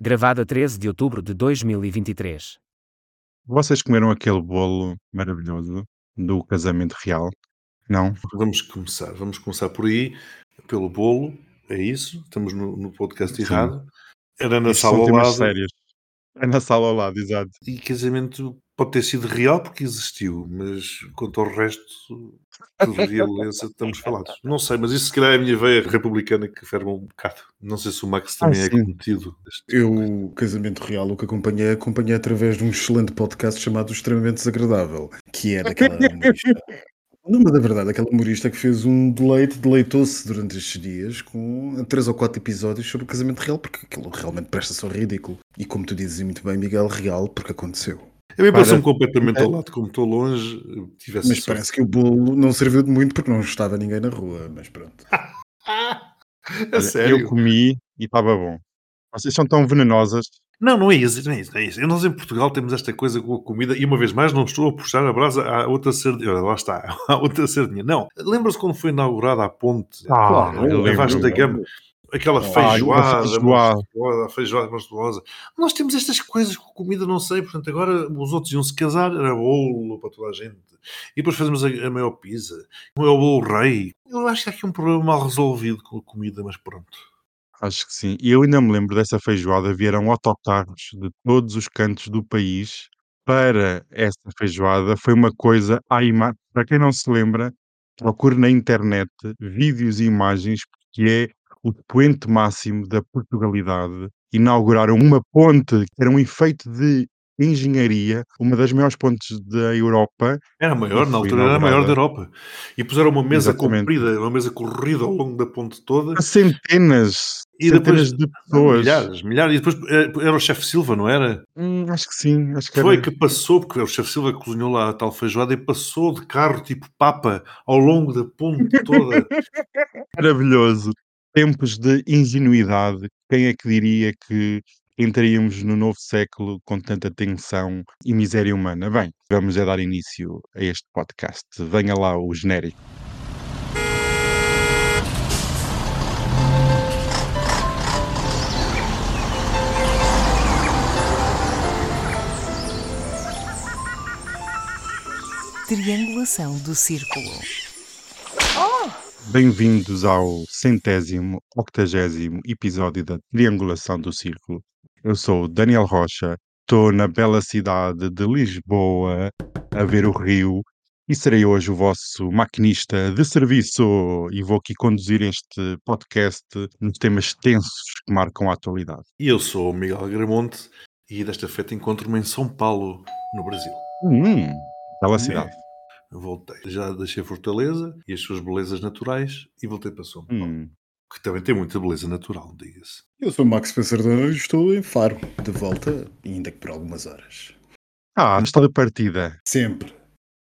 Gravado a 13 de outubro de 2023. Vocês comeram aquele bolo maravilhoso do casamento real? Não? Vamos começar, vamos começar por aí, pelo bolo, é isso, estamos no, no podcast Sim. errado. Era na sala ao lado sérios. É na sala ao lado, exato. e casamento pode ter sido real porque existiu, mas quanto ao resto, tudo realeza, estamos falados. Não sei, mas isso se calhar é a minha veia republicana que ferma um bocado. Não sei se o Max também é sim. cometido. deste- Eu, o casamento real, o que acompanhei, acompanhei através de um excelente podcast chamado Extremamente Desagradável, que é daquela humorista. Não, mas é verdade, aquela humorista que fez um deleite, deleitou-se durante estes dias com três ou quatro episódios sobre o casamento real, porque aquilo realmente presta-se ao ridículo. E como tu dizes muito bem, Miguel, real, porque aconteceu. A mim passou-me Para- completamente ao lado, como estou longe, tivesse Mas sorte. parece que o bolo não serviu de muito porque não estava ninguém na rua, mas pronto. Ah, a Olha, sério? Eu comi e estava bom. Vocês são tão venenosas. Não, não é isso, não é isso, não é isso. Nós em Portugal temos esta coisa com a comida e uma vez mais não estou a puxar a brasa à outra sardinha. Olha, Lá está, à outra sardinha. Não, lembra-se quando foi inaugurada a ponte? Claro, eu a lembro. Vasta da Gama? Aquela Ah, feijoada, uma feijoada. monstruosa, a feijoada monstruosa. Nós temos estas coisas com comida, não sei, portanto agora os outros iam se casar, era bolo para toda a gente. E depois fazemos a, a maior pizza, não é o bolo rei. Eu acho que há aqui um problema mal resolvido com a comida, mas pronto. Acho que sim. E eu ainda me lembro dessa feijoada. Vieram autocarros de todos os cantos do país para essa feijoada. Foi uma coisa. Ai, para quem não se lembra, procure na internet vídeos e imagens, porque é o expoente máximo da Portugalidade. Inauguraram uma ponte que era um efeito de engenharia, uma das maiores pontes da Europa. Era a maior, na altura era a maior da inaugurada. Europa. E puseram uma mesa Exatamente. comprida, uma mesa corrida ao longo da ponte toda. Centenas, E depois- centenas de pessoas. Milhares, milhares. E depois eh, era o chefe Silva, não era? Hum, acho que sim, acho que Foi era. que passou, porque o chefe Silva cozinhou lá a tal feijoada e passou de carro tipo papa ao longo da ponte toda. Maravilhoso. Tempos de ingenuidade. Quem é que diria que entraríamos no novo século com tanta tensão e miséria humana? Bem, vamos a dar início a este podcast. Venha lá o genérico. Triangulação do círculo. Bem-vindos ao centésimo, octagésimo episódio da Triangulação do Círculo. Eu sou o Daniel Rocha, estou na bela cidade de Lisboa a ver o rio e serei hoje o vosso maquinista de serviço e vou aqui conduzir este podcast nos temas tensos que marcam a atualidade. E eu sou o Miguel Gramonte e desta feita encontro-me em São Paulo, no Brasil. Hum, bela cidade. Voltei. Já deixei Fortaleza e as suas belezas naturais e voltei para São Paulo. Hum. Que também tem muita beleza natural, diga-se. Eu sou o Max Pensador e estou em Faro, de volta, ainda que por algumas horas. Ah, está de partida. Sempre.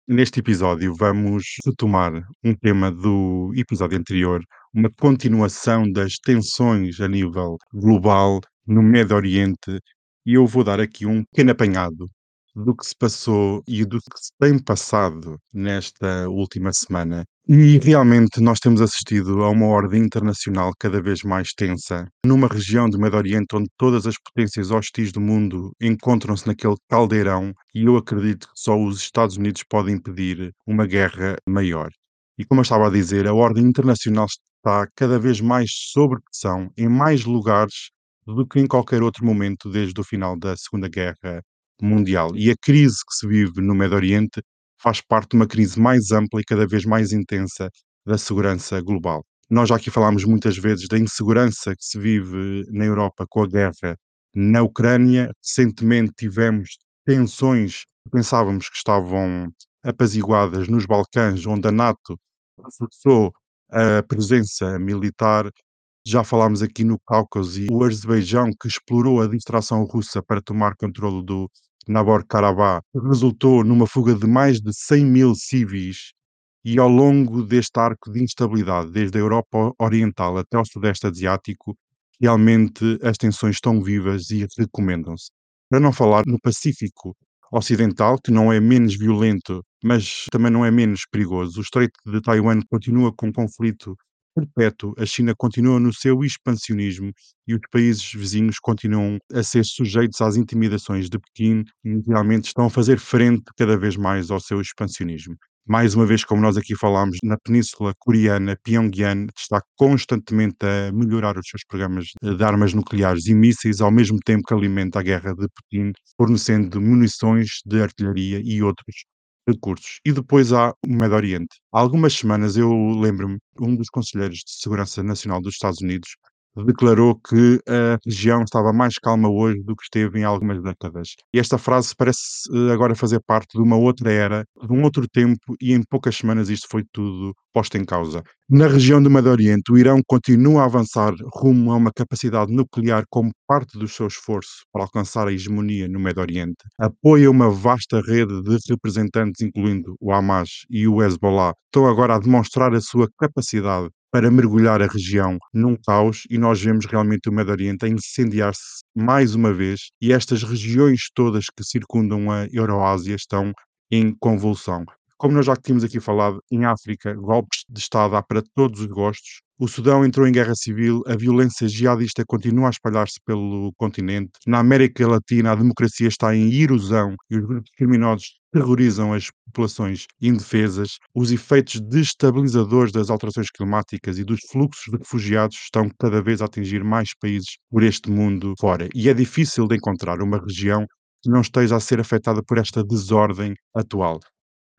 Neste episódio vamos retomar um tema do episódio anterior, uma continuação das tensões a nível global no Médio Oriente, e eu vou dar aqui um pequeno apanhado do que se passou e do que se tem passado nesta última semana. E realmente nós temos assistido a uma ordem internacional cada vez mais tensa, numa região do Médio Oriente onde todas as potências hostis do mundo encontram-se naquele caldeirão, e eu acredito que só os Estados Unidos podem impedir uma guerra maior. E como eu estava a dizer, a ordem internacional está cada vez mais sob pressão em mais lugares do que em qualquer outro momento desde o final da Segunda Guerra Mundial. E a crise que se vive no Médio Oriente faz parte de uma crise mais ampla e cada vez mais intensa da segurança global. Nós já aqui falámos muitas vezes da insegurança que se vive na Europa com a guerra na Ucrânia. Recentemente tivemos tensões que pensávamos que estavam apaziguadas nos Balcãs, onde a NATO reforçou a presença militar. Já falámos aqui no Cáucaso e o Azerbaijão que explorou a distração russa para tomar controle do Nagorno-Karabakh, resultou numa fuga de mais de 100 mil civis e ao longo deste arco de instabilidade, desde a Europa Oriental até ao Sudeste Asiático, realmente as tensões estão vivas e recomendam-se. Para não falar no Pacífico Ocidental, que não é menos violento, mas também não é menos perigoso. O Estreito de Taiwan continua com conflito perpétuo. A China continua no seu expansionismo e os países vizinhos continuam a ser sujeitos às intimidações de Pequim e realmente estão a fazer frente cada vez mais ao seu expansionismo. Mais uma vez, como nós aqui falámos, na Península Coreana, Pyongyang está constantemente a melhorar os seus programas de armas nucleares e mísseis, ao mesmo tempo que alimenta a guerra de Putin, fornecendo munições de artilharia e outros recursos. E depois há o Médio Oriente. Há algumas semanas eu lembro-me, um dos conselheiros de Segurança Nacional dos Estados Unidos declarou que a região estava mais calma hoje do que esteve em algumas décadas. E esta frase parece eh, agora fazer parte de uma outra era, de um outro tempo, e em poucas semanas isto foi tudo posto em causa. Na região do Médio Oriente, o Irão continua a avançar rumo a uma capacidade nuclear como parte do seu esforço para alcançar a hegemonia no Médio Oriente. Apoia uma vasta rede de representantes, incluindo o Hamas e o Hezbollah, estão agora a demonstrar a sua capacidade para mergulhar a região num caos e nós vemos realmente o Médio Oriente a incendiar-se mais uma vez e estas regiões todas que circundam a Euroásia estão em convulsão. Como nós já tínhamos aqui falado, em África, golpes de Estado há para todos os gostos. O Sudão entrou em guerra civil, a violência jihadista continua a espalhar-se pelo continente. Na América Latina, a democracia está em erosão e os grupos criminosos terrorizam as populações indefesas. Os efeitos destabilizadores das alterações climáticas e dos fluxos de refugiados estão cada vez a atingir mais países por este mundo fora. E é difícil de encontrar uma região que não esteja a ser afetada por esta desordem atual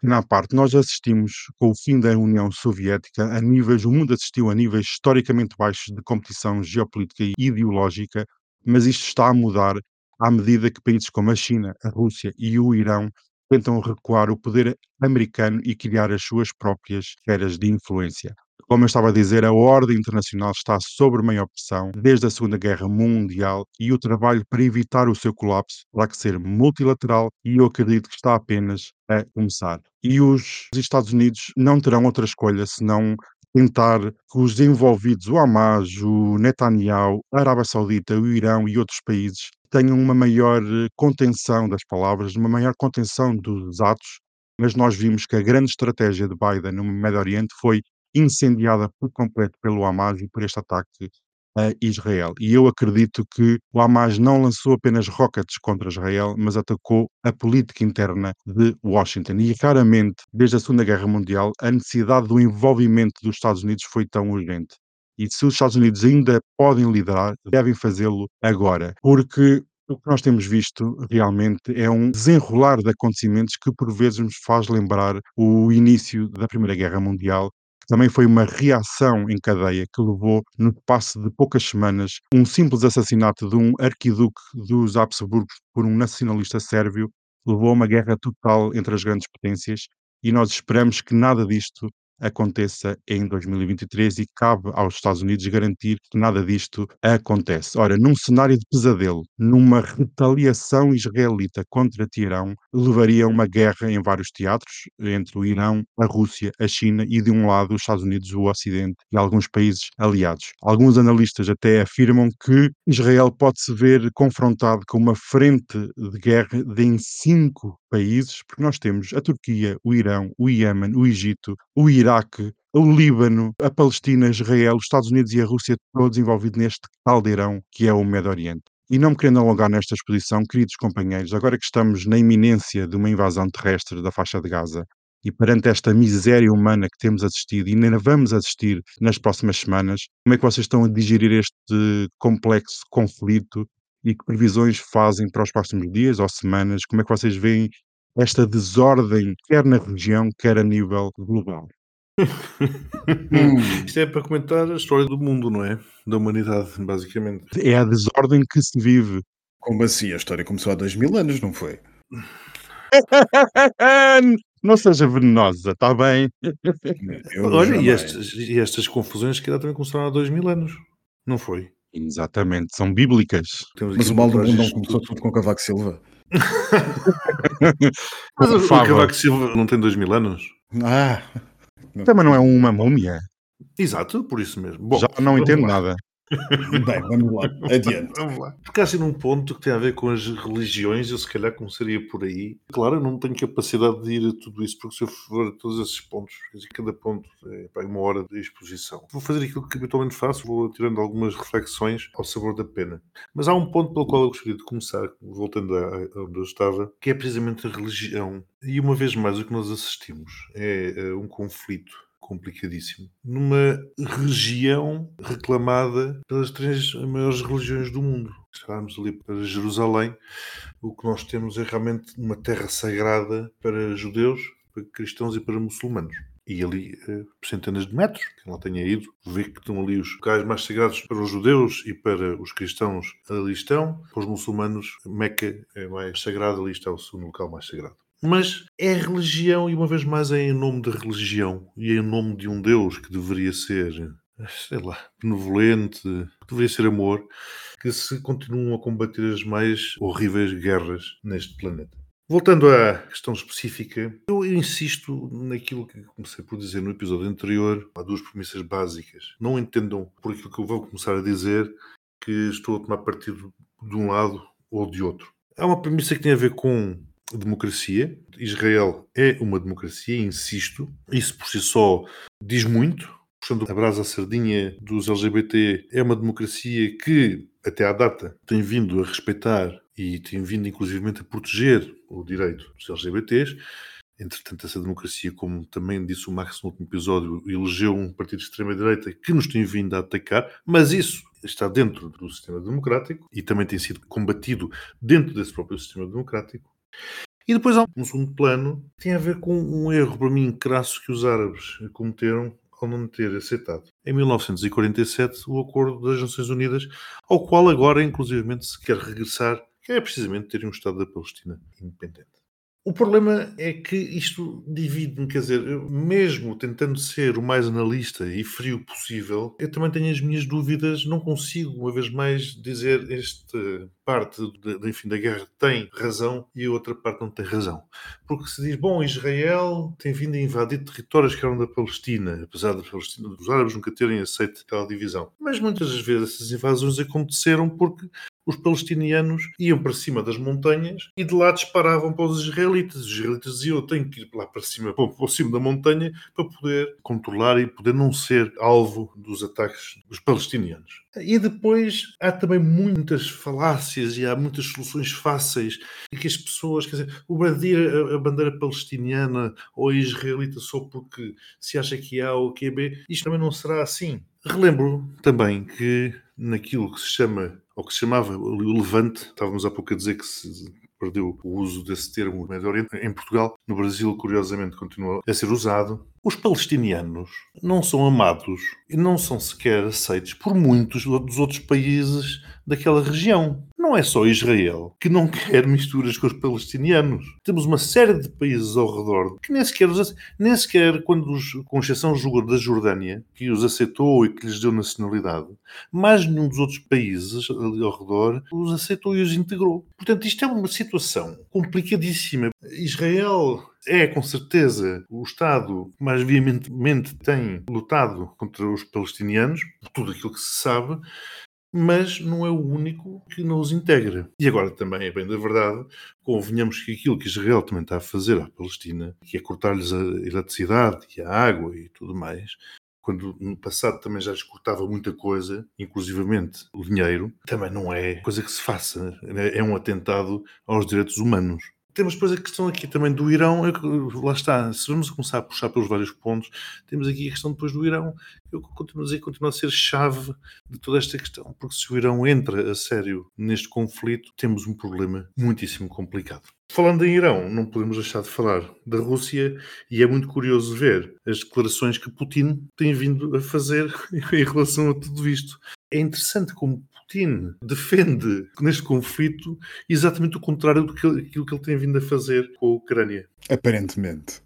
na parte, nós assistimos com o fim da União Soviética a níveis, o mundo assistiu a níveis historicamente baixos de competição geopolítica e ideológica, mas isto está a mudar à medida que países como a China, a Rússia e o Irão tentam recuar o poder americano e criar as suas próprias esferas de influência. Como eu estava a dizer, a ordem internacional está sob maior pressão desde a Segunda Guerra Mundial e o trabalho para evitar o seu colapso terá que ser multilateral e eu acredito que está apenas a começar. E os Estados Unidos não terão outra escolha senão tentar que os envolvidos, o Hamas, o Netanyahu, a Arábia Saudita, o Irão e outros países tenham uma maior eh, contenção das palavras, uma maior contenção dos atos, mas nós vimos que a grande estratégia de Biden no Médio Oriente foi incendiada por completo pelo Hamas e por este ataque a Israel. E eu acredito que o Hamas não lançou apenas rockets contra Israel, mas atacou a política interna de Washington. E raramente, desde a Segunda Guerra Mundial, a necessidade do envolvimento dos Estados Unidos foi tão urgente. E se os Estados Unidos ainda podem liderar, devem fazê-lo agora, porque o que nós temos visto realmente é um desenrolar de acontecimentos que por vezes nos faz lembrar o início da Primeira Guerra Mundial também foi uma reação em cadeia que levou, no espaço de poucas semanas, um simples assassinato de um arquiduque dos Habsburgos por um nacionalista sérvio, levou a uma guerra total entre as grandes potências e nós esperamos que nada disto aconteça em 2023 e cabe aos Estados Unidos garantir que nada disto acontece. Ora, num cenário de pesadelo, numa retaliação israelita contra Teherão, levaria a uma guerra em vários teatros entre o Irão, a Rússia, a China e de um lado os Estados Unidos, o Ocidente e alguns países aliados. Alguns analistas até afirmam que Israel pode se ver confrontado com uma frente de guerra de em cinco países, porque nós temos a Turquia, o Irão, o Iêmen, o Egito, o Iraque, o Líbano, a Palestina, Israel, os Estados Unidos e a Rússia, todos envolvidos neste caldeirão que é o Médio Oriente. E não me querendo alongar nesta exposição, queridos companheiros, agora que estamos na iminência de uma invasão terrestre da faixa de Gaza e perante esta miséria humana que temos assistido e ainda vamos assistir nas próximas semanas, como é que vocês estão a digerir este complexo conflito e que previsões fazem para os próximos dias ou semanas? Como é que vocês veem esta desordem, quer na região, quer a nível global? Hum. Isto é para comentar a história do mundo, não é? Da humanidade, basicamente. É a desordem que se vive. Como assim? A história começou há dois mil anos, não foi? não seja venenosa, está bem? Olha, e estas, e estas confusões que também começaram há dois mil anos, não foi? Exatamente, são bíblicas. Temos Mas o mal do mundo não começou tudo com Cavaco Silva. Mas o, o Cavaco Silva não tem dois mil anos? Ah, não. Também não é uma múmia. Exato, por isso mesmo. Bom, Já não entendo lá. nada. Bem, vamos lá, adiante. Vamos lá. Há assim num ponto que tem a ver com as religiões, eu se calhar começaria por aí. Claro, eu não tenho capacidade de ir a tudo isso, porque se eu for a todos esses pontos, cada ponto é pá, uma hora de exposição. Vou fazer aquilo que habitualmente faço, vou tirando algumas reflexões ao sabor da pena. Mas há um ponto pelo qual eu gostaria de começar, voltando a a onde eu estava, que é precisamente a religião. E uma vez mais, o que nós assistimos é eh, um conflito complicadíssimo numa região reclamada pelas três maiores religiões do mundo. Olharmos ali para Jerusalém, o que nós temos é realmente uma terra sagrada para judeus, para cristãos e para muçulmanos. E ali, eh, por centenas de metros, quem lá tenha ido, vê que estão ali os locais mais sagrados para os judeus e para os cristãos ali estão. Para os muçulmanos, Meca é mais sagrado, ali está o segundo local mais sagrado. Mas é religião, e uma vez mais é em nome da religião e é em nome de um Deus que deveria ser, sei lá, benevolente, que deveria ser amor, que se continuam a combater as mais horríveis guerras neste planeta. Voltando à questão específica, eu insisto naquilo que comecei por dizer no episódio anterior. Há duas premissas básicas. Não entendam por aquilo que eu vou começar a dizer que estou a tomar partido de um lado ou de outro. Há uma premissa que tem a ver com democracia. Israel é uma democracia, insisto. Isso por si só diz muito. Puxando a brasa à sardinha dos LGBT, é uma democracia que, até à data, tem vindo a respeitar e tem vindo, inclusivamente, a proteger o direito dos LGBTs. Entretanto, essa democracia, como também disse o Max no último episódio, elegeu um partido de extrema-direita que nos tem vindo a atacar, mas isso está dentro do sistema democrático e também tem sido combatido dentro desse próprio sistema democrático. E depois há um segundo plano que tem a ver com um erro, para mim, crasso que os árabes cometeram ao não ter aceitado em 1947 o acordo das Nações Unidas, ao qual agora, inclusivamente, se quer regressar, que é precisamente ter um Estado da Palestina independente. O problema é que isto divide-me, quer dizer, eu, mesmo tentando ser o mais analista e frio possível, eu também tenho as minhas dúvidas, não consigo, uma vez mais, dizer esta parte de, enfim, da guerra tem razão e a outra parte não tem razão. Porque se diz, bom, Israel tem vindo a invadir territórios que eram da Palestina, apesar da Palestina, dos árabes nunca terem aceito aquela divisão. Mas muitas das vezes essas invasões aconteceram porque os palestinianos iam para cima das montanhas e de lá disparavam para os israelitas. Os israelitas diziam: Eu tenho que ir lá para cima, para cima da montanha, para poder controlar e poder não ser alvo dos ataques dos palestinianos. E depois há também muitas falácias e há muitas soluções fáceis e que as pessoas, quer dizer, o brandir a, a bandeira palestiniana ou israelita só porque se acha que há ou que é B, isto também não será assim. Relembro também que naquilo que se chama, ou que se chamava o Levante, estávamos há pouco a dizer que se perdeu o uso desse termo no Médio Oriente. Em Portugal, no Brasil, curiosamente, continua a ser usado. Os palestinianos não são amados e não são sequer aceitos por muitos dos outros países daquela região. Não é só Israel que não quer misturas com os palestinianos. Temos uma série de países ao redor que nem sequer, nem sequer quando os, com exceção da Jordânia, que os aceitou e que lhes deu nacionalidade, mais nenhum dos outros países ali ao redor os aceitou e os integrou. Portanto, isto é uma situação complicadíssima. Israel é com certeza o Estado que mais veementemente tem lutado contra os palestinianos, por tudo aquilo que se sabe, mas não é o único que não os integra. E agora também é bem da verdade, convenhamos que aquilo que Israel também está a fazer à Palestina, que é cortar-lhes a eletricidade e a água e tudo mais, quando no passado também já lhes cortava muita coisa, inclusivamente o dinheiro, também não é coisa que se faça. É um atentado aos direitos humanos. Temos depois a questão aqui também do Irão, é lá está, se vamos começar a puxar pelos vários pontos, temos aqui a questão depois do Irão, eu continuo a dizer que continua a ser chave de toda esta questão, porque se o Irão entra a sério neste conflito, temos um problema muitíssimo complicado. Falando em Irão, não podemos deixar de falar da Rússia e é muito curioso ver as declarações que Putin tem vindo a fazer em relação a tudo isto. É interessante como Putin defende neste conflito exatamente o contrário do que aquilo que ele tem vindo a fazer com a Ucrânia. Aparentemente.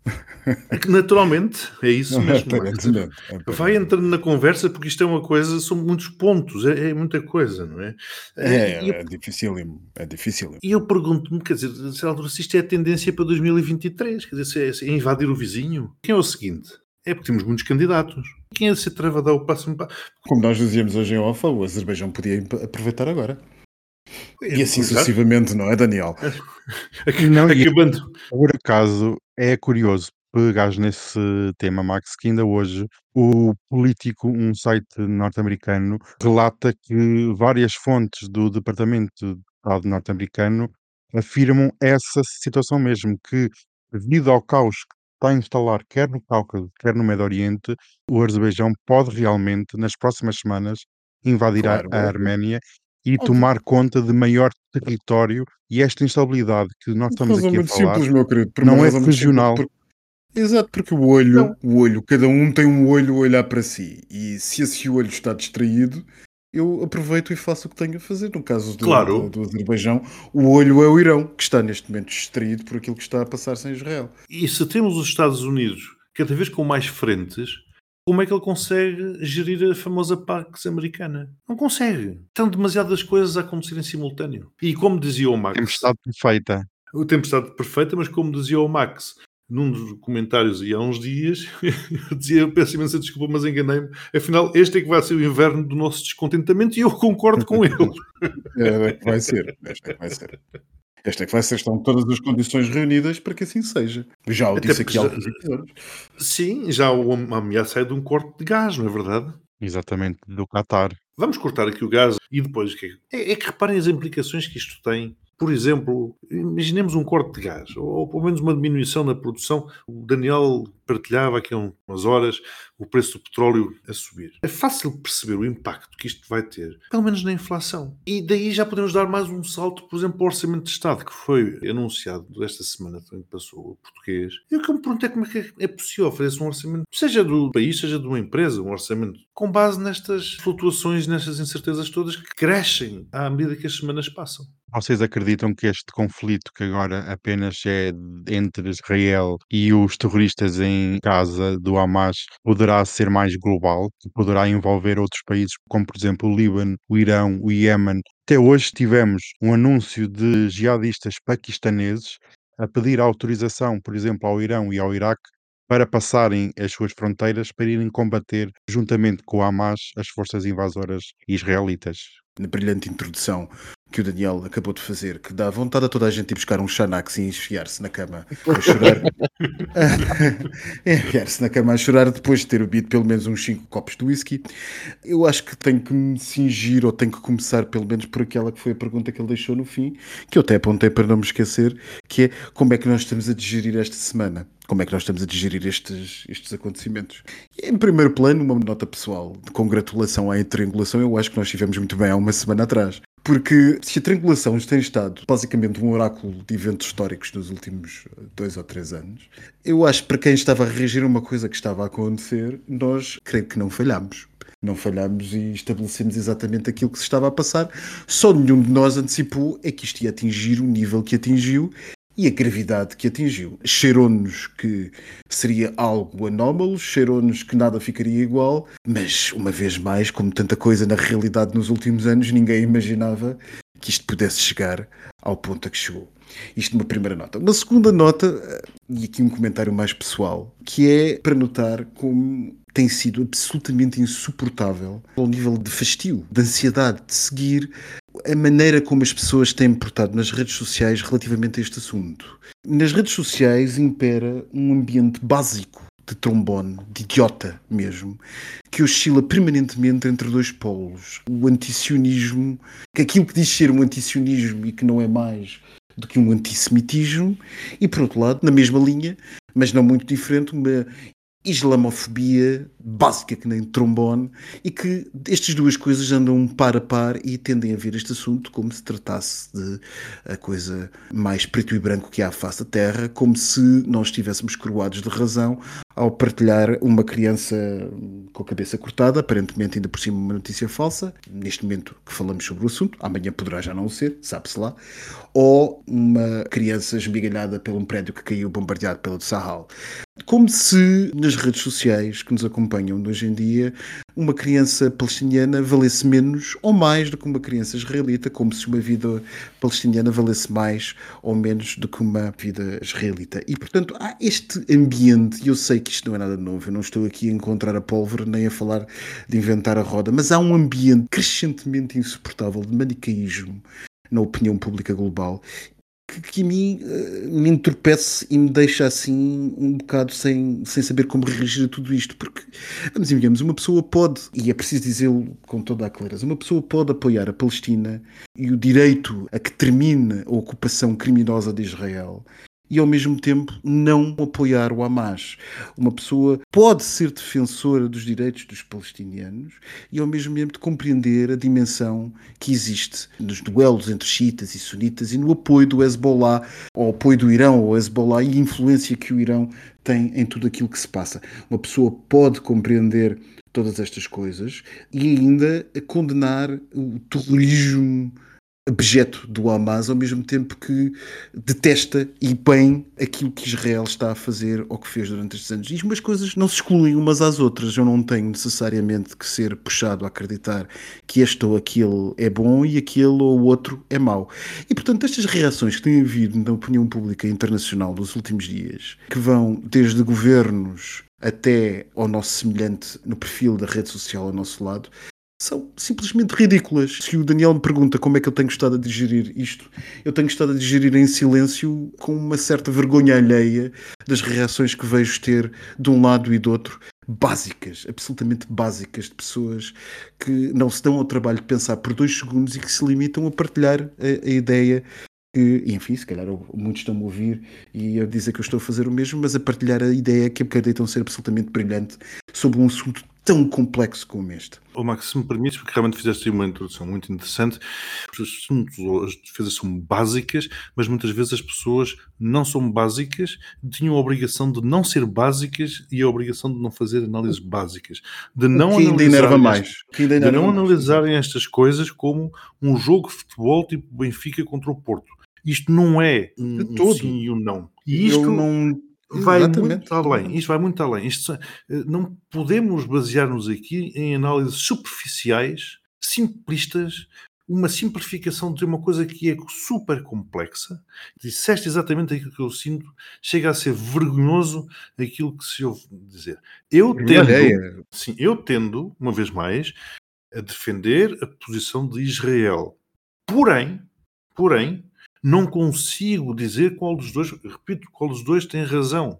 Naturalmente, é isso mesmo. Aparentemente, aparentemente. Vai entrando na conversa porque isto é uma coisa, são muitos pontos, é, é muita coisa, não é? É, E eu- é difícil, é difícil. E eu pergunto-me, quer dizer, se isto é a tendência para 2023, quer dizer, se é, se é invadir o vizinho, quem é o seguinte? É porque temos muitos candidatos. Quem é de se atreve a dar o próximo passo? Como nós dizíamos hoje em OFA, o Azerbaijão podia aproveitar agora. E assim sucessivamente, não é, Daniel? Ac- Não, e- Acabando. Por acaso, é curioso pegares nesse tema, Max, que ainda hoje o político, um site norte-americano, relata que várias fontes do Departamento de Estado norte-americano afirmam essa situação mesmo, que devido ao caos que está a instalar quer no Cáucaso, quer no Médio Oriente, o Azerbaijão pode realmente, nas próximas semanas, invadir a- Claro, a. Arménia e Óbvio. tomar conta de maior território e esta instabilidade que nós Por estamos razão aqui a muito falar simples, meu querido. Por não é razão muito simples, regional. porque- Exato, porque o olho, Não. o olho, cada um tem um olho a olhar para si. E se esse olho está distraído, eu aproveito e faço o que tenho a fazer. No caso do, Claro. do, do Azerbaijão, o olho é o Irão, que está neste momento distraído por aquilo que está a passar-se em Israel. E se temos os Estados Unidos cada vez com mais frentes, como é que ele consegue gerir a famosa Pax americana? Não consegue. Estão demasiadas coisas a acontecer em simultâneo. E como dizia o Max, tempestade perfeita. o tempestade perfeita, mas como dizia o Max, num dos comentários e há uns dias, eu dizia, eu peço imensa desculpa, mas enganei-me. Afinal, este é que vai ser o inverno do nosso descontentamento e eu concordo com ele. É que vai ser. Esta é que vai ser. Esta é que vai ser. Estão todas as condições reunidas para que assim seja. Já o Até disse aqui há já- alguns episódios. Sim, já uma ameaça é de um corte de gás, não é verdade? Exatamente, do Qatar. Vamos cortar aqui o gás e depois o que é? É, é que reparem as implicações que isto tem. Por exemplo, imaginemos um corte de gás, ou, pelo menos uma diminuição na produção. O Daniel partilhava aqui há umas horas o preço do petróleo a subir. É fácil perceber o impacto que isto vai ter, pelo menos na inflação. E daí já podemos dar mais um salto, por exemplo, ao Orçamento de Estado, que foi anunciado esta semana, também passou o português. E o que eu me pergunto é como é que é possível fazer um orçamento, seja do país, seja de uma empresa, um orçamento, com base nestas flutuações, nestas incertezas todas que crescem à medida que as semanas passam. Vocês acreditam que este conflito, que agora apenas é entre Israel e os terroristas em Gaza do Hamas, poderá ser mais global, que poderá envolver outros países, como por exemplo o Líbano, o Irão, o Iémen? Até hoje tivemos um anúncio de jihadistas paquistaneses a pedir autorização, por exemplo, ao Irão e ao Iraque para passarem as suas fronteiras para irem combater, juntamente com o Hamas, as forças invasoras israelitas. Na brilhante introdução que o Daniel acabou de fazer, que dá vontade a toda a gente ir buscar um Xanax e enfiar-se na cama a chorar. enfiar-se na cama a chorar depois de ter bebido pelo menos uns 5 copos de whisky. Eu acho que tenho que me cingir ou tenho que começar pelo menos por aquela que foi a pergunta que ele deixou no fim, que eu até apontei para não me esquecer, que é como é que nós estamos a digerir esta semana? Como é que nós estamos a digerir estes, estes acontecimentos? Em primeiro plano, uma nota pessoal de congratulação à triangulação, eu acho que nós estivemos muito bem há uma semana atrás. Porque se a triangulação tem estado basicamente um oráculo de eventos históricos nos últimos dois ou três anos, eu acho que para quem estava a reagir a uma coisa que estava a acontecer, nós creio que não falhámos. Não falhámos e estabelecemos exatamente aquilo que se estava a passar. Só nenhum de nós antecipou é que isto ia atingir o nível que atingiu e a gravidade que atingiu. Cheirou-nos que seria algo anómalo, cheirou-nos que nada ficaria igual, mas uma vez mais, como tanta coisa na realidade nos últimos anos, ninguém imaginava que isto pudesse chegar ao ponto a que chegou. Isto numa primeira nota. Uma segunda nota, e aqui um comentário mais pessoal, que é para notar como tem sido absolutamente insuportável ao nível de fastio, de ansiedade, de seguir a maneira como as pessoas têm portado nas redes sociais relativamente a este assunto. Nas redes sociais impera um ambiente básico de trombone, de idiota mesmo, que oscila permanentemente entre dois polos. O antisionismo, que aquilo que diz ser um antisionismo e que não é mais do que um antissemitismo, e por outro lado, na mesma linha, mas não muito diferente, uma islamofobia básica que nem trombone e que estas duas coisas andam par a par e tendem a ver este assunto como se tratasse de a coisa mais preto e branco que há à face da Terra, como se nós estivéssemos coroados de razão ao partilhar uma criança com a cabeça cortada, aparentemente ainda por cima uma notícia falsa, neste momento que falamos sobre o assunto, amanhã poderá já não ser, sabe-se lá, ou uma criança esmigalhada por um prédio que caiu bombardeado pelo Sahel. Como se nas redes sociais que nos acompanham hoje em dia uma criança palestiniana valesse menos ou mais do que uma criança israelita, como se uma vida palestiniana valesse mais ou menos do que uma vida israelita. E, portanto, há este ambiente, e eu sei que isto não é nada novo, eu não estou aqui a encontrar a pólvora nem a falar de inventar a roda, mas há um ambiente crescentemente insuportável de manicaísmo na opinião pública global que, que a mim uh, me entorpece e me deixa assim um bocado sem, sem saber como reagir a tudo isto. Porque, vamos digamos, uma pessoa pode, e é preciso dizê-lo com toda a clareza, uma pessoa pode apoiar a Palestina e o direito a que termine a ocupação criminosa de Israel e ao mesmo tempo não apoiar o Hamas. Uma pessoa pode ser defensora dos direitos dos palestinianos e ao mesmo tempo compreender a dimensão que existe nos duelos entre xiitas e sunitas e no apoio do Hezbollah, ou apoio do Irão ao Hezbollah e a influência que o Irão tem em tudo aquilo que se passa. Uma pessoa pode compreender todas estas coisas e ainda condenar o terrorismo objeto do Hamas, ao mesmo tempo que detesta e bem aquilo que Israel está a fazer ou que fez durante estes anos. E umas coisas não se excluem umas às outras. Eu não tenho necessariamente que ser puxado a acreditar que este ou aquele é bom e aquele ou outro é mau. E, portanto, estas reações que têm havido na opinião pública internacional nos últimos dias, que vão desde governos até ao nosso semelhante no perfil da rede social ao nosso lado, são simplesmente ridículas. Se o Daniel me pergunta como é que eu tenho estado a digerir isto, eu tenho estado a digerir em silêncio com uma certa vergonha alheia das reações que vejo ter de um lado e do outro, básicas, absolutamente básicas, de pessoas que não se dão ao trabalho de pensar por dois segundos e que se limitam a partilhar a, a ideia que, enfim, se calhar muitos estão a ouvir e a dizer que eu estou a fazer o mesmo, mas a partilhar a ideia que acreditam ser absolutamente brilhante sobre um assunto tão complexo como este. O Max, se me permites, porque realmente fizeste uma introdução muito interessante, os assuntos, as defesas são básicas, mas muitas vezes as pessoas não são básicas, tinham a obrigação de não ser básicas e a obrigação de não fazer análises básicas, de não que ainda enerva mais, de não mais. analisarem estas coisas como um jogo de futebol tipo Benfica contra o Porto. Isto não é um, um sim e um não. E isto Eu não vai Exatamente. muito além. Isto vai muito além. Isto, eh, não podemos basear-nos aqui em análises superficiais, simplistas, uma simplificação de uma coisa que é super complexa. Disseste exatamente aquilo que eu sinto, chega a ser vergonhoso aquilo que se ouve dizer. Eu tendo, sim, eu tendo, uma vez mais, a defender a posição de Israel. Porém, porém, não consigo dizer qual dos dois, repito, qual dos dois tem razão.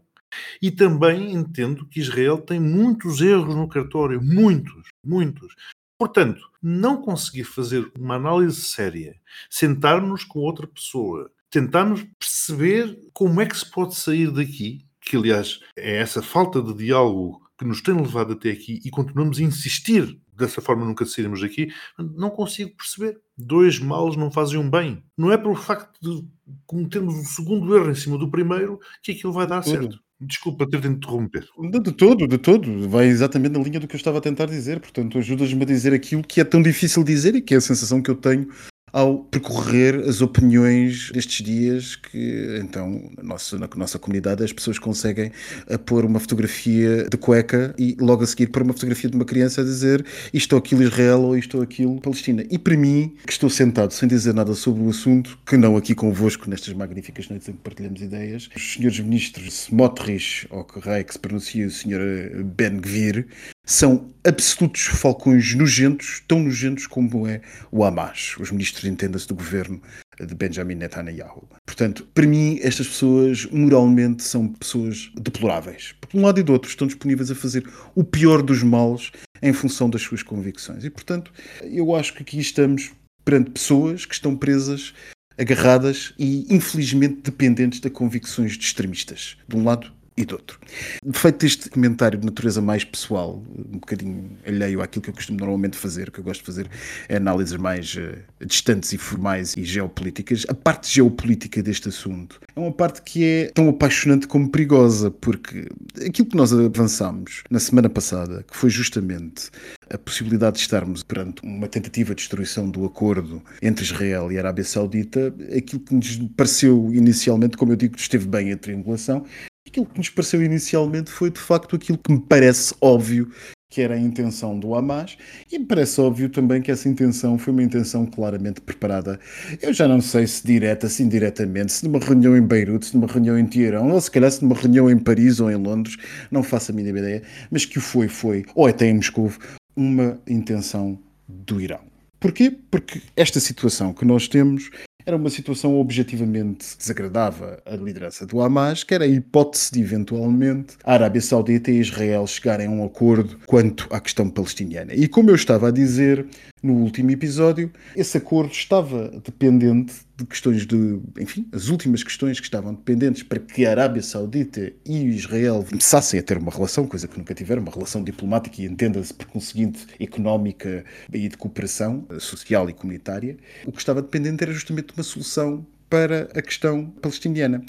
E também entendo que Israel tem muitos erros no cartório, muitos, muitos. Portanto, não conseguir fazer uma análise séria, sentarmos com outra pessoa, tentarmos perceber como é que se pode sair daqui, que aliás é essa falta de diálogo que nos tem levado até aqui e continuamos a insistir dessa forma nunca sairemos daqui, não consigo perceber. Dois males não fazem um bem. Não é pelo facto de cometermos um segundo erro em cima do primeiro que aquilo vai dar certo. Desculpa ter de interromper. De, de todo, de todo. Vai exatamente na linha do que eu estava a tentar dizer. Portanto, ajudas-me a dizer aquilo que é tão difícil dizer e que é a sensação que eu tenho ao percorrer as opiniões destes dias que então na nossa, na nossa comunidade as pessoas conseguem a pôr uma fotografia de cueca e logo a seguir pôr uma fotografia de uma criança a dizer isto ou aquilo Israel ou isto ou aquilo Palestina. E para mim, que estou sentado sem dizer nada sobre o assunto, que não aqui convosco nestas magníficas noites em que partilhamos ideias, os senhores ministros Smotrich, ou que que se pronuncia o senhor Ben Gvir, são absolutos falcões nojentos, tão nojentos como é o Hamas, os ministros, entenda-se, do governo de Benjamin Netanyahu. Portanto, para mim, estas pessoas moralmente são pessoas deploráveis. Por um lado e do outro, estão disponíveis a fazer o pior dos males em função das suas convicções. E, portanto, eu acho que aqui estamos perante pessoas que estão presas agarradas e infelizmente dependentes de convicções de extremistas, de um lado e do outro. Feito este comentário de natureza mais pessoal, um bocadinho alheio àquilo que eu costumo normalmente fazer, o que eu gosto de fazer é análises mais uh, distantes e formais e geopolíticas, a parte geopolítica deste assunto é uma parte que é tão apaixonante como perigosa, porque aquilo que nós avançámos na semana passada, que foi justamente a possibilidade de estarmos perante uma tentativa de destruição do acordo entre Israel e a Arábia Saudita, aquilo que nos pareceu inicialmente, como eu digo, esteve bem a triangulação, Aquilo que nos pareceu inicialmente foi de facto aquilo que me parece óbvio que era a intenção do Hamas, e me parece óbvio também que essa intenção foi uma intenção claramente preparada. Eu já não sei se direta, se indiretamente, se numa reunião em Beirute, se numa reunião em Teherão, ou se calhar se numa reunião em Paris ou em Londres, não faço a mínima ideia, mas que o foi, foi, ou até em Moscou, uma intenção do Irão. Porquê? Porque esta situação que nós temos era uma situação objetivamente desagradável à liderança do Hamas, que era a hipótese de eventualmente a Arábia Saudita e Israel chegarem a um acordo quanto à questão palestiniana. E como eu estava a dizer no último episódio, esse acordo estava dependente de questões de, enfim, as últimas questões que estavam dependentes para que a Arábia Saudita e Israel começassem a ter uma relação, coisa que nunca tiveram, uma relação diplomática e entenda-se por conseguinte económica e de cooperação social e comunitária, o que estava dependente era justamente uma solução para a questão palestiniana.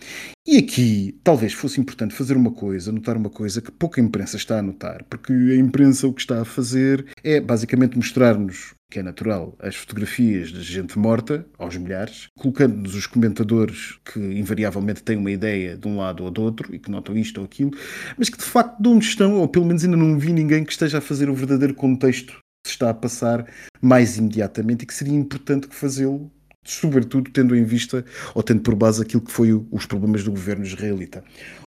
E aqui talvez fosse importante fazer uma coisa, notar uma coisa que pouca imprensa está a notar, porque a imprensa o que está a fazer é basicamente mostrar-nos que é natural, as fotografias de gente morta, aos milhares, colocando-nos os comentadores que invariavelmente têm uma ideia de um lado ou do outro e que notam isto ou aquilo, mas que de facto de onde estão, ou pelo menos ainda não vi ninguém que esteja a fazer o verdadeiro contexto que se está a passar mais imediatamente e que seria importante fazê-lo sobretudo tendo em vista ou tendo por base aquilo que foi os problemas do governo israelita.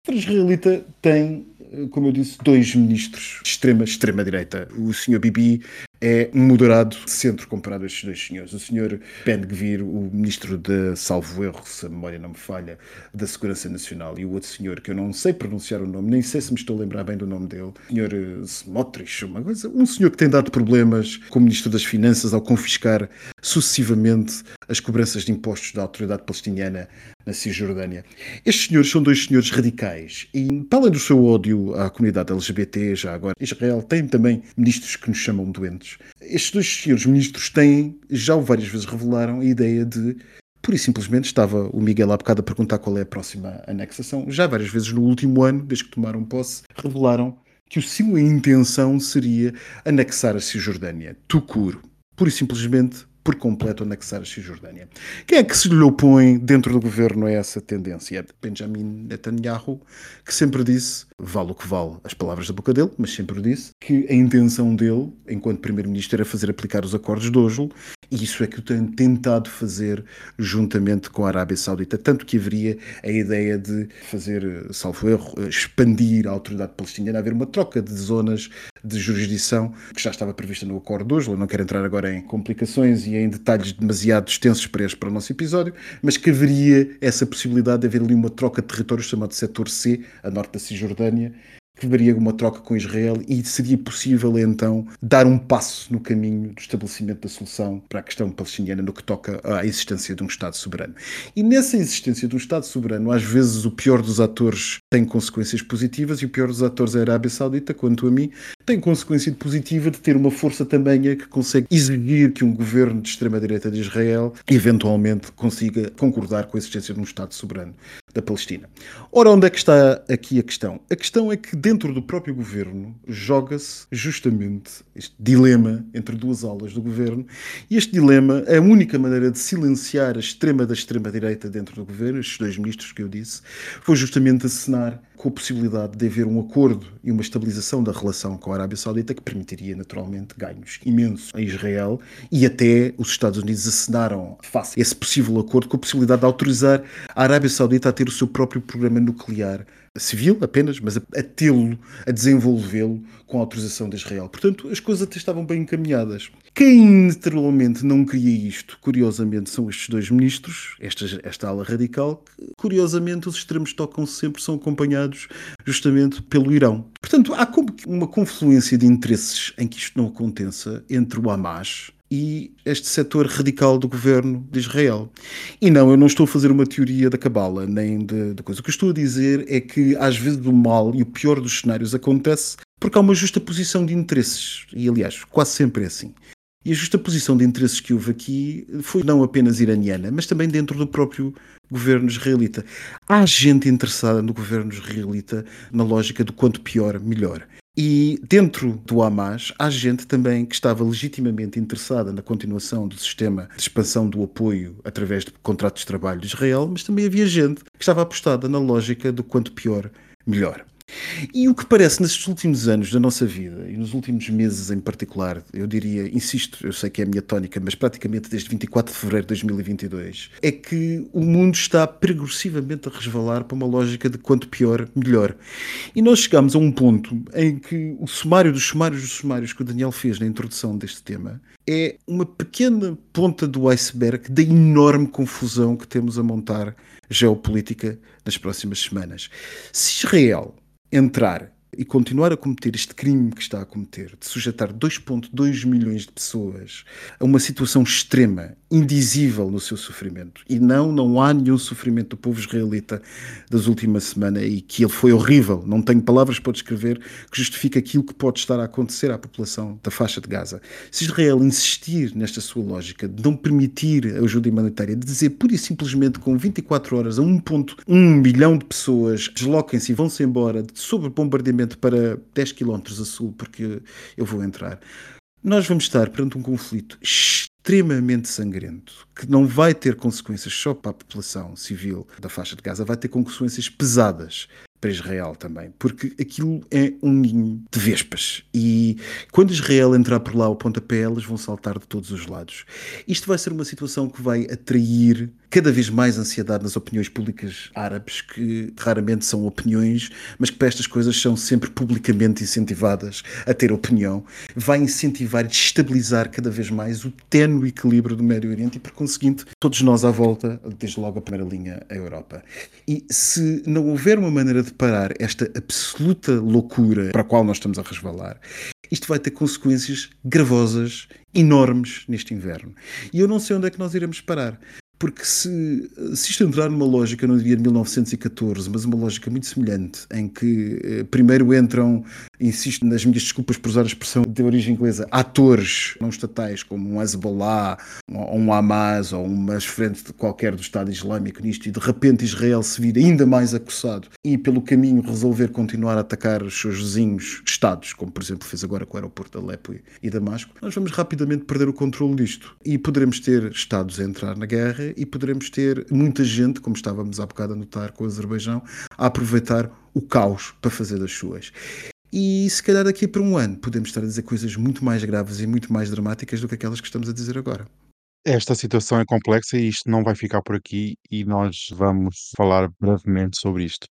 O governo israelita tem, como eu disse, dois ministros de extrema, extrema direita. O senhor Bibi é um moderado centro comparado a estes dois senhores. O senhor Ben Gvir, o ministro de, salvo erro, se a memória não me falha, da Segurança Nacional, e o outro senhor, que eu não sei pronunciar o nome, nem sei se me estou a lembrar bem do nome dele, o senhor eh, Smotrich, uma coisa, um senhor que tem dado problemas como ministro das Finanças ao confiscar sucessivamente as cobranças de impostos da autoridade palestiniana na Cisjordânia. Estes senhores são dois senhores radicais e, para além do seu ódio à comunidade LGBT, já agora, Israel tem também ministros que nos chamam doentes. Estes dois senhores ministros têm, já várias vezes revelaram, a ideia de Pura e simplesmente estava o Miguel há bocado a perguntar qual é a próxima anexação. Já várias vezes no último ano, desde que tomaram posse, revelaram que o sua intenção seria anexar a Cisjordânia. Tucur. Pura e simplesmente por completo anexar a Cisjordânia. Quem é que se lhe opõe dentro do governo a essa tendência? Benjamin Netanyahu, que sempre disse, vale o que vale as palavras da boca dele, mas sempre disse, que a intenção dele, enquanto primeiro-ministro, era fazer aplicar os acordos de Oslo, e isso é que o tem tentado fazer juntamente com a Arábia Saudita, tanto que haveria a ideia de fazer, salvo erro, expandir a autoridade palestiniana, haver uma troca de zonas de jurisdição que já estava prevista no acordo de Oslo. Não quero entrar agora em complicações e em detalhes demasiado extensos para este para o nosso episódio, mas que haveria essa possibilidade de haver ali uma troca de territórios chamado setor C, a norte da Cisjordânia, que haveria uma troca com Israel e seria possível então dar um passo no caminho do estabelecimento da solução para a questão palestiniana no que toca à existência de um Estado soberano. E nessa existência de um Estado soberano, às vezes o pior dos atores tem consequências positivas e o pior dos atores é a Arábia Saudita, quanto a mim, tem consequência positiva de ter uma força também que consegue exigir que um governo de extrema-direita de Israel eventualmente consiga concordar com a existência de um Estado soberano da Palestina. Ora, onde é que está aqui a questão? A questão é que dentro do próprio governo joga-se justamente este dilema entre duas aulas do governo e este dilema, a única maneira de silenciar a extrema da extrema-direita dentro do governo, estes dois ministros que eu disse, foi justamente kızlar com a possibilidade de haver um acordo e uma estabilização da relação com a Arábia Saudita que permitiria naturalmente ganhos imensos a Israel e até os Estados Unidos acenaram face a esse possível acordo com a possibilidade de autorizar a Arábia Saudita a ter o seu próprio programa nuclear civil apenas, mas a, a tê-lo, a desenvolvê-lo com a autorização de Israel. Portanto, as coisas até estavam bem encaminhadas. Quem naturalmente não queria isto, curiosamente, são estes dois ministros, esta, esta ala radical, que curiosamente os extremos tocam sempre, são acompanhados justamente pelo Irão. Portanto, há uma confluência de interesses em que isto não aconteça entre o Hamas, e este setor radical do governo de Israel. E não, eu não estou a fazer uma teoria da cabala, nem de coisa. O que estou a dizer é que às vezes o mal e o pior dos cenários acontece porque há uma justa posição de interesses. E aliás, quase sempre é assim. E a justa posição de interesses que houve aqui foi não apenas iraniana, mas também dentro do próprio governo israelita. Há gente interessada no governo israelita na lógica do quanto pior, melhor. E dentro do Hamas há gente também que estava legitimamente interessada na continuação do sistema de expansão do apoio através de contratos de trabalho de Israel, mas também havia gente que estava apostada na lógica do quanto pior, melhor. E o que parece nestes últimos anos da nossa vida, e nos últimos meses em particular, eu diria, insisto, eu sei que é a minha tónica, mas praticamente desde 24 de fevereiro de 2022, é que o mundo está progressivamente a resvalar para uma lógica de quanto pior, melhor. E nós chegamos a um ponto em que o sumário dos sumários dos sumários que o Daniel fez na introdução deste tema é uma pequena ponta do iceberg da enorme confusão que temos a montar geopolítica nas próximas semanas. Se Israel entrar e continuar a cometer este crime que está a cometer, de sujeitar 2,2 milhões de pessoas a uma situação extrema, indizível no seu sofrimento. E não, não há nenhum sofrimento do povo israelita das últimas semanas e que ele foi horrível. Não tenho palavras para descrever que justifique aquilo que pode estar a acontecer à população da faixa de Gaza. Se Israel insistir nesta sua lógica de não permitir a ajuda humanitária, de dizer pura e simplesmente com 24 horas a 1,1 milhão de pessoas desloquem-se e vão-se embora sob bombardeamento para 10 km a sul, porque eu vou entrar, nós vamos estar perante um conflito extremamente sangrento, que não vai ter consequências só para a população civil da faixa de Gaza, vai ter consequências pesadas para Israel também, porque aquilo é um ninho de vespas e quando Israel entrar por lá ao pontapé, elas vão saltar de todos os lados. Isto vai ser uma situação que vai atrair cada vez mais ansiedade nas opiniões públicas árabes, que raramente são opiniões, mas que para estas coisas são sempre publicamente incentivadas a ter opinião, vai incentivar e destabilizar cada vez mais o ténue equilíbrio do Médio Oriente e, por conseguinte, todos nós à volta, desde logo a primeira linha, a Europa. E se não houver uma maneira de parar esta absoluta loucura para a qual nós estamos a resvalar, isto vai ter consequências gravosas, enormes neste inverno. E eu não sei onde é que nós iremos parar. Porque se, se isto entrar numa lógica, não diria de 1914, mas uma lógica muito semelhante, em que eh, primeiro entram, insisto nas minhas desculpas por usar a expressão de origem inglesa, atores não estatais, como um Hezbollah, ou um Hamas, ou uma frente de qualquer do Estado Islâmico nisto, e de repente Israel se vir ainda mais acossado e pelo caminho resolver continuar a atacar os seus vizinhos Estados, como por exemplo fez agora com o aeroporto de Alepo e Damasco, nós vamos rapidamente perder o controle disto. E poderemos ter Estados a entrar na guerra e poderemos ter muita gente, como estávamos há bocado a notar com o Azerbaijão, a aproveitar o caos para fazer das suas. E se calhar daqui para um ano podemos estar a dizer coisas muito mais graves e muito mais dramáticas do que aquelas que estamos a dizer agora. Esta situação é complexa e isto não vai ficar por aqui e nós vamos falar brevemente sobre isto.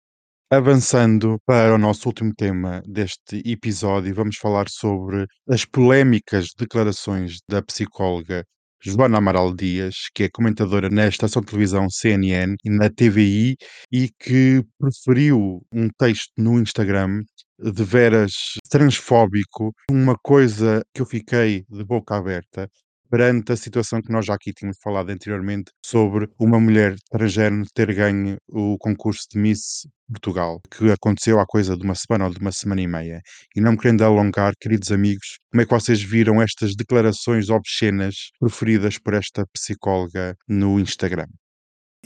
Avançando para o nosso último tema deste episódio, vamos falar sobre as polémicas declarações da psicóloga Joana Amaral Dias, que é comentadora na estação de televisão CNN e na TVI e que preferiu um texto no Instagram de veras transfóbico, uma coisa que eu fiquei de boca aberta perante a situação que nós já aqui tínhamos falado anteriormente sobre uma mulher transgénero ter ganho o concurso de Miss Portugal, que aconteceu há coisa de uma semana ou de uma semana e meia. E não me querendo alongar, queridos amigos, como é que vocês viram estas declarações obscenas proferidas por esta psicóloga no Instagram?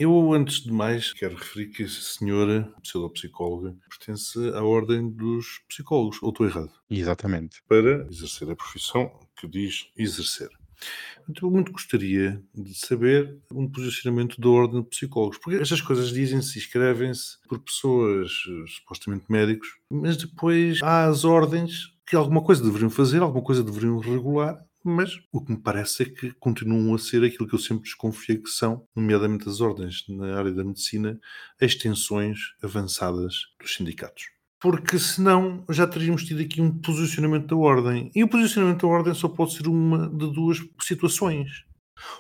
Eu, antes de mais, quero referir que essa senhora, pseudopsicóloga, pertence à ordem dos psicólogos, ou estou errado? Exatamente. Para exercer a profissão que diz exercer. Eu muito gostaria de saber um posicionamento da ordem de psicólogos, porque estas coisas dizem-se escrevem-se por pessoas eh, supostamente médicos, mas depois há as ordens que alguma coisa deveriam fazer, alguma coisa deveriam regular, mas o que me parece é que continuam a ser aquilo que eu sempre desconfiei que são, nomeadamente as ordens na área da medicina, extensões avançadas dos sindicatos porque senão já teríamos tido aqui um posicionamento da ordem. E o posicionamento da ordem só pode ser uma de duas situações.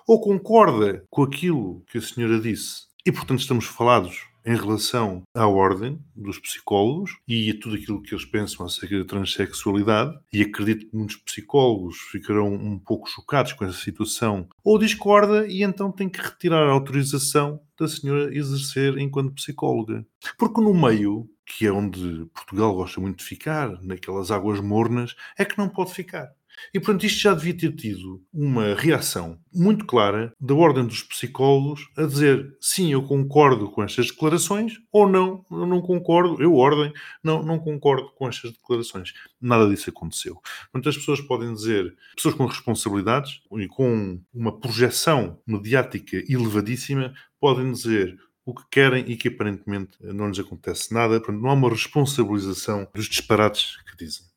Ou concorda com aquilo que a senhora disse, e portanto estamos falados em relação à ordem dos psicólogos e a tudo aquilo que eles pensam acerca da transexualidade, e acredito que muitos psicólogos ficarão um pouco chocados com essa situação, ou discorda e então tem que retirar a autorização da senhora exercer enquanto psicóloga. Porque no meio que é onde Portugal gosta muito de ficar, naquelas águas mornas, é que não pode ficar. E, portanto, isto já devia ter tido uma reação muito clara da ordem dos psicólogos a dizer sim, eu concordo com estas declarações ou não, eu não concordo, eu, ordem, não, não concordo com estas declarações. Nada disso aconteceu. Portanto, as pessoas podem dizer, pessoas com responsabilidades e com uma projeção mediática elevadíssima, podem dizer o que querem e que aparentemente não lhes acontece nada. Portanto, não há uma responsabilização dos disparates que dizem.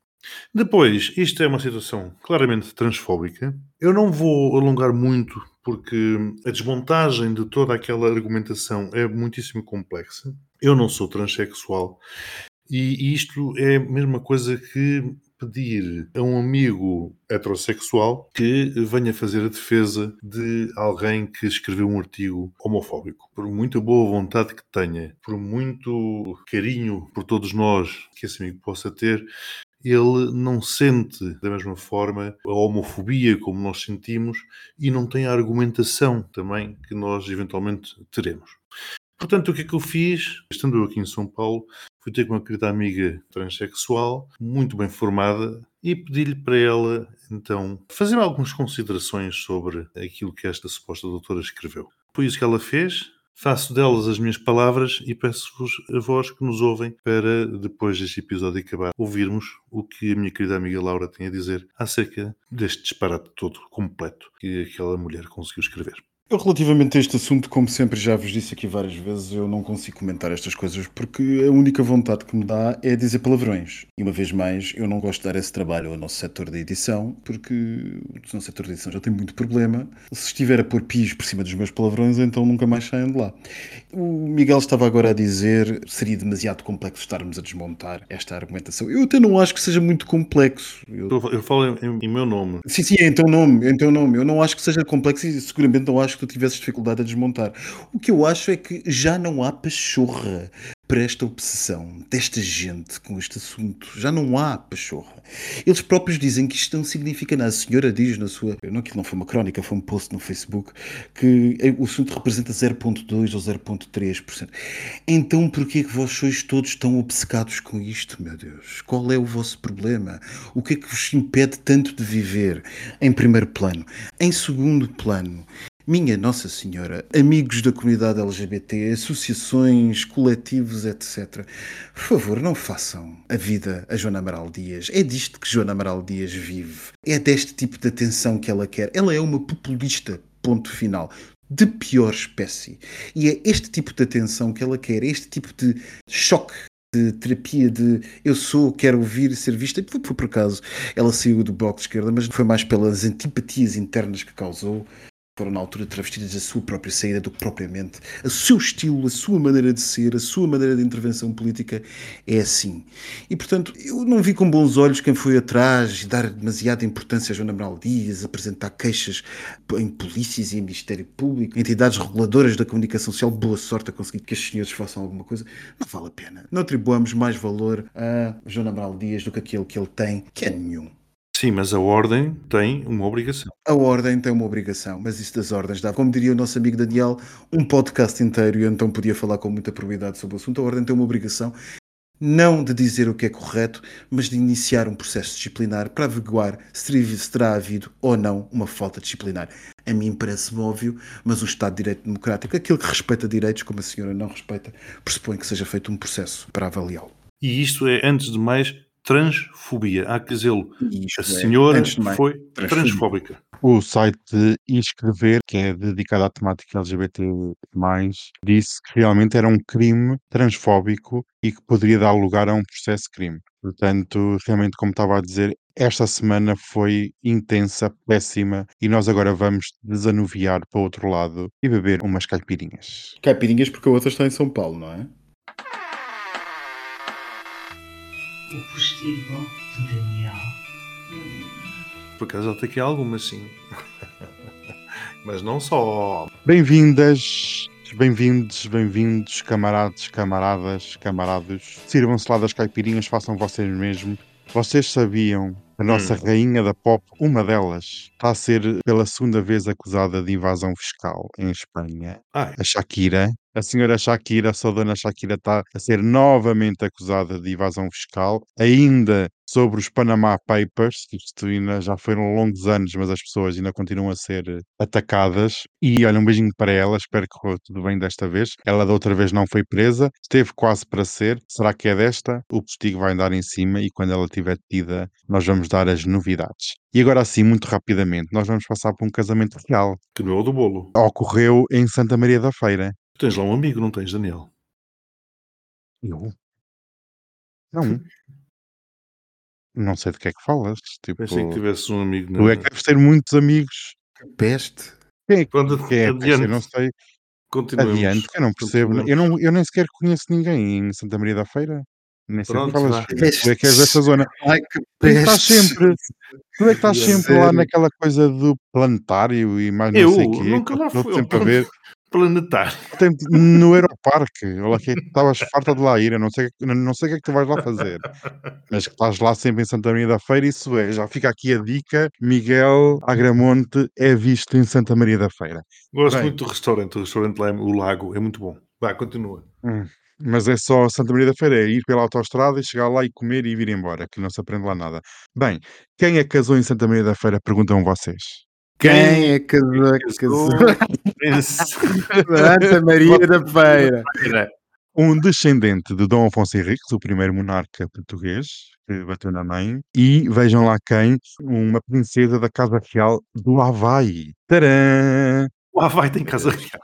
Depois, isto é uma situação claramente transfóbica. Eu não vou alongar muito porque a desmontagem de toda aquela argumentação é muitíssimo complexa. Eu não sou transexual e isto é a mesma coisa que pedir a um amigo heterossexual que venha fazer a defesa de alguém que escreveu um artigo homofóbico. Por muita boa vontade que tenha, por muito carinho por todos nós que esse amigo possa ter, ele não sente da mesma forma a homofobia como nós sentimos e não tem a argumentação também que nós eventualmente teremos. Portanto, o que é que eu fiz? Estando eu aqui em São Paulo, fui ter com uma querida amiga transexual, muito bem formada, e pedi-lhe para ela, então, fazer algumas considerações sobre aquilo que esta suposta doutora escreveu. Foi isso que ela fez. Faço delas as minhas palavras e peço-vos a vós que nos ouvem para, depois deste episódio acabar, ouvirmos o que a minha querida amiga Laura tem a dizer acerca deste disparate todo completo que aquela mulher conseguiu escrever. Eu, relativamente a este assunto, como sempre já vos disse aqui várias vezes, eu não consigo comentar estas coisas porque a única vontade que me dá é dizer palavrões. E uma vez mais, eu não gosto de dar esse trabalho ao nosso setor de edição porque o nosso setor de edição já tem muito problema. Se estiver a pôr pios por cima dos meus palavrões, então nunca mais saem de lá. O Miguel estava agora a dizer seria demasiado complexo estarmos a desmontar esta argumentação. Eu até não acho que seja muito complexo. Eu, eu falo em, em, meu nome. Sim, sim, é em teu nome, em teu nome. Eu não acho que seja complexo e seguramente não acho que tu tivesses dificuldade a desmontar. O que eu acho é que já não há pachorra para esta obsessão desta gente com este assunto. Já não há pachorra. Eles próprios dizem que isto não significa nada. A senhora diz na sua. Não, aquilo não foi uma crónica, foi um post no Facebook que o assunto representa 0,2% ou 0,3%. Então porquê é que vós sois todos tão obcecados com isto, meu Deus? Qual é o vosso problema? O que é que vos impede tanto de viver? Em primeiro plano. Em segundo plano, minha Nossa Senhora, amigos da comunidade LGBT, associações, coletivos, etc. Por favor, não façam a vida a Joana Amaral Dias. É disto que Joana Amaral Dias vive. É deste tipo de atenção que ela quer. Ela é uma populista, ponto final de pior espécie. E é este tipo de atenção que ela quer, este tipo de choque de terapia de eu sou, quero ouvir, ser vista. Foi por acaso ela saiu do bloco de esquerda, mas foi mais pelas antipatias internas que causou foram na altura travestidas a sua própria saída do que propriamente o seu estilo, a sua maneira de ser, a sua maneira de intervenção política é assim. E portanto, eu não vi com bons olhos quem foi atrás e dar demasiada importância a Joana Amaral Dias, apresentar queixas em polícias e em Ministério Público, entidades reguladoras da comunicação social, boa sorte a conseguir que estes senhores façam alguma coisa. Não vale a pena. Não atribuamos mais valor a Joana Amaral Dias do que aquele que ele tem, que é nenhum. Sim, mas a ordem tem uma obrigação. A ordem tem uma obrigação, mas isso das ordens dá, como diria o nosso amigo Daniel, um podcast inteiro e então podia falar com muita probabilidade sobre o assunto. A ordem tem uma obrigação não de dizer o que é correto, mas de iniciar um processo disciplinar para averiguar se terá havido ou não uma falta disciplinar. A mim parece-me óbvio, mas o Estado de Direito Democrático, aquele que respeita direitos, como a senhora não respeita, pressupõe que seja feito um processo para avaliá-lo. E isto é, antes de mais, transfobia. Há que dizê-lo. A é, senhora é, foi transfóbica. O site Inscrever, que é dedicado à temática LGBT, disse que realmente era um crime transfóbico e que poderia dar lugar a um processo de crime. Portanto, realmente, como estava a dizer, esta semana foi intensa, péssima, e nós agora vamos desanuviar para o outro lado e beber umas caipirinhas. Caipirinhas porque a outra está em São Paulo, não é? O postigo de Daniel. Por acaso tem aqui algumas, sim. Mas não só. Bem-vindas, bem-vindos, bem-vindos, camaradas, camaradas, camarados. Sirvam-se lá das caipirinhas, façam vocês mesmos. Vocês sabiam a nossa hum. rainha da pop, uma delas, está a ser pela segunda vez acusada de invasão fiscal em Espanha. Ai. A Shakira, a senhora Shakira, a dona Shakira, está a ser novamente acusada de evasão fiscal, ainda sobre os Panama Papers, isto ainda já foram longos anos, mas as pessoas ainda continuam a ser atacadas. E olha, um beijinho para ela, espero que corra tudo bem desta vez. Ela da outra vez não foi presa, esteve quase para ser. Será que é desta? O postigo vai andar em cima e quando ela estiver detida, nós vamos dar as novidades. E agora sim, muito rapidamente, nós vamos passar por um casamento real. Que não é o do bolo. Ocorreu em Santa Maria da Feira Tens lá um amigo, não tens, Daniel? Eu? Não. Não sei de que é que falas. Tipo, Pensei que tivesses um amigo. tu é que deves ter muitos amigos. Peste. Quem é que Pronto, quem é? Pois, eu adiante. não sei. Continuemos. Adiante, que eu não percebo. Eu, não, eu nem sequer conheço ninguém em Santa Maria da Feira. Nem sei Pronto, falas. vá. Tu é que és dessa zona. Ai, que Tu é que estás sempre, tu é que estás sempre lá naquela coisa do planetário e mais não Eu sei o quê. nunca lá fui sempre a ver. planetário. No Aeroparque, olha que estavas farta de lá ir, eu não sei, não sei o que é que tu vais lá fazer, mas que estás lá sempre em Santa Maria da Feira, isso é, já fica aqui a dica, Miguel Agramonte é visto em Santa Maria da Feira. Gosto Bem. muito do restaurante. O restaurante lá, é- o Lago, é muito bom. Vá, continua. Hum, Mas é só Santa Maria da Feira, é ir pela autoestrada e chegar lá e comer e vir embora, que não se aprende lá nada. Bem, quem é que casou em Santa Maria da Feira, perguntam vocês. Quem é que casou? Santa Maria da Feira. Um descendente de Dom Afonso Henriques, o primeiro monarca português, que bateu na mãe, e vejam lá quem, uma princesa da Casa Real do Havaí. Tadã! Lá vai, tem casa real.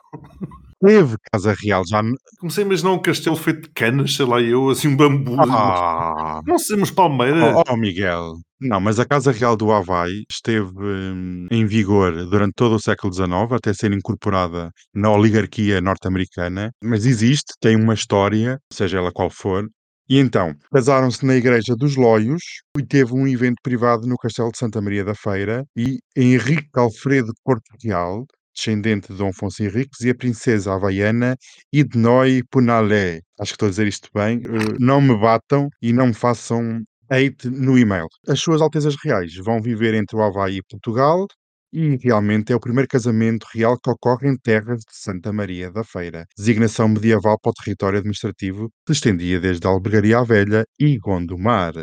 Teve Casa Real já. Comecei a imaginar um castelo feito de canas, sei lá eu, assim um bambu. Ah! Não sei, mas palmeira. Oh, oh, Miguel. Não, mas a Casa Real do Havaí esteve hum, em vigor durante todo o século XIX, até ser incorporada na oligarquia norte-americana, mas existe, tem uma história, seja ela qual for. E então, casaram-se na Igreja dos Loios e teve um evento privado no Castelo de Santa Maria da Feira e Henrique Alfredo Porto Real, descendente de Dom Afonso Henriques, e a princesa havaiana Idnoi Punalé. Acho que estou a dizer isto bem. Eh, Não me batam e não me façam hate no e-mail. As suas Altezas Reais vão viver entre o Havaí e Portugal e realmente é o primeiro casamento real que ocorre em terras de Santa Maria da Feira. Designação medieval para o território administrativo que estendia desde a Albergaria à Velha e Gondomar.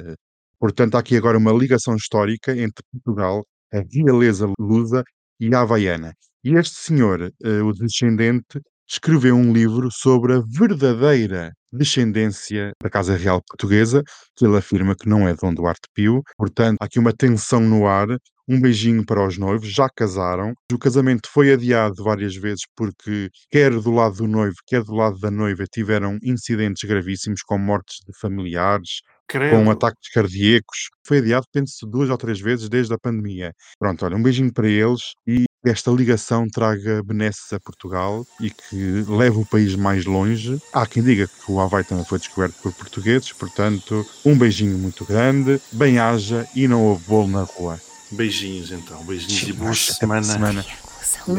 Portanto, há aqui agora uma ligação histórica entre Portugal, a realeza lusa e a havaiana. E este senhor, eh, o descendente, escreveu um livro sobre a verdadeira descendência da Casa Real Portuguesa, que ele afirma que não é Dom Duarte Pio. Portanto, há aqui uma tensão no ar. Um beijinho para os noivos, já casaram. O casamento foi adiado várias vezes porque, quer do lado do noivo, quer do lado da noiva, tiveram incidentes gravíssimos, com mortes de familiares, Credo. com ataques cardíacos. Foi adiado, penso, duas ou três vezes desde a pandemia. Pronto, olha, um beijinho para eles e esta ligação traga benesses a Portugal e que leve o país mais longe. Há quem diga que o Havaí também foi descoberto por portugueses, portanto, um beijinho muito grande, bem-haja e não houve bolo na rua. Beijinhos então, beijinhos e boa Até semana. semana.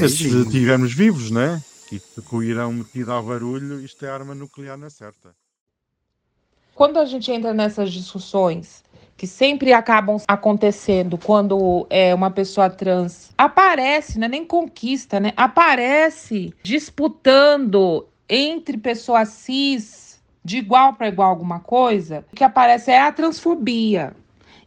Se estivermos vivos, né? E se com o Irão metido ao barulho, isto é arma nuclear na certa. Quando a gente entra nessas discussões que sempre acabam acontecendo quando é uma pessoa trans aparece, não é nem conquista, né? Aparece disputando entre pessoas cis de igual para igual alguma coisa, o que aparece é a transfobia.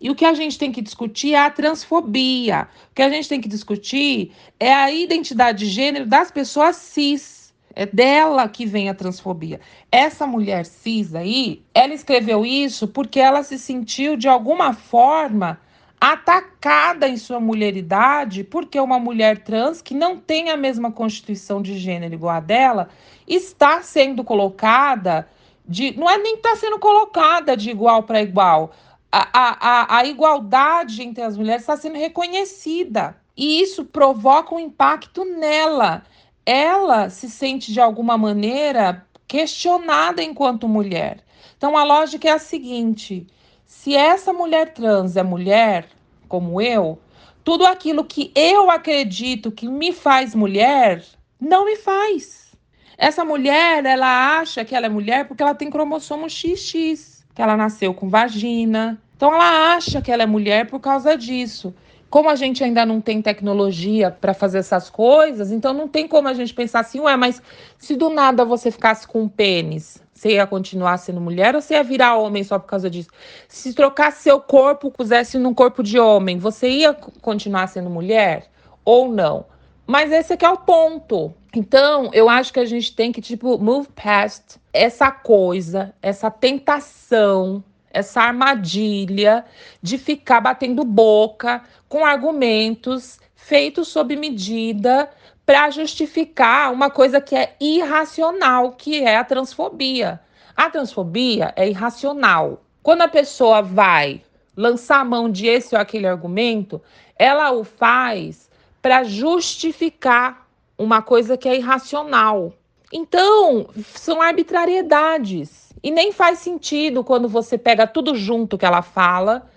E o que a gente tem que discutir é a transfobia. O que a gente tem que discutir é a identidade de gênero das pessoas cis. É dela que vem a transfobia. Essa mulher cis aí, ela escreveu isso porque ela se sentiu de alguma forma atacada em sua mulheridade, porque uma mulher trans que não tem a mesma constituição de gênero igual a dela está sendo colocada de. Não é nem está sendo colocada de igual para igual. A, a, a igualdade entre as mulheres está sendo reconhecida. E isso provoca um impacto nela. Ela se sente de alguma maneira questionada enquanto mulher. Então a lógica é a seguinte: se essa mulher trans é mulher, como eu, tudo aquilo que eu acredito que me faz mulher, não me faz. Essa mulher, ela acha que ela é mulher porque ela tem cromossomo XX, que ela nasceu com vagina. Então ela acha que ela é mulher por causa disso. Como a gente ainda não tem tecnologia para fazer essas coisas, então não tem como a gente pensar assim, ué, mas se do nada você ficasse com um pênis, você ia continuar sendo mulher ou você ia virar homem só por causa disso? Se trocasse seu corpo, pusesse num corpo de homem, você ia continuar sendo mulher ou não? Mas esse aqui é o ponto. Então, eu acho que a gente tem que, tipo, move past essa coisa, essa tentação, essa armadilha de ficar batendo boca com argumentos feitos sob medida para justificar uma coisa que é irracional, que é a transfobia. A transfobia é irracional. Quando a pessoa vai lançar a mão de esse ou aquele argumento, ela o faz para justificar uma coisa que é irracional. Então, são arbitrariedades. E nem faz sentido quando você pega tudo junto que ela fala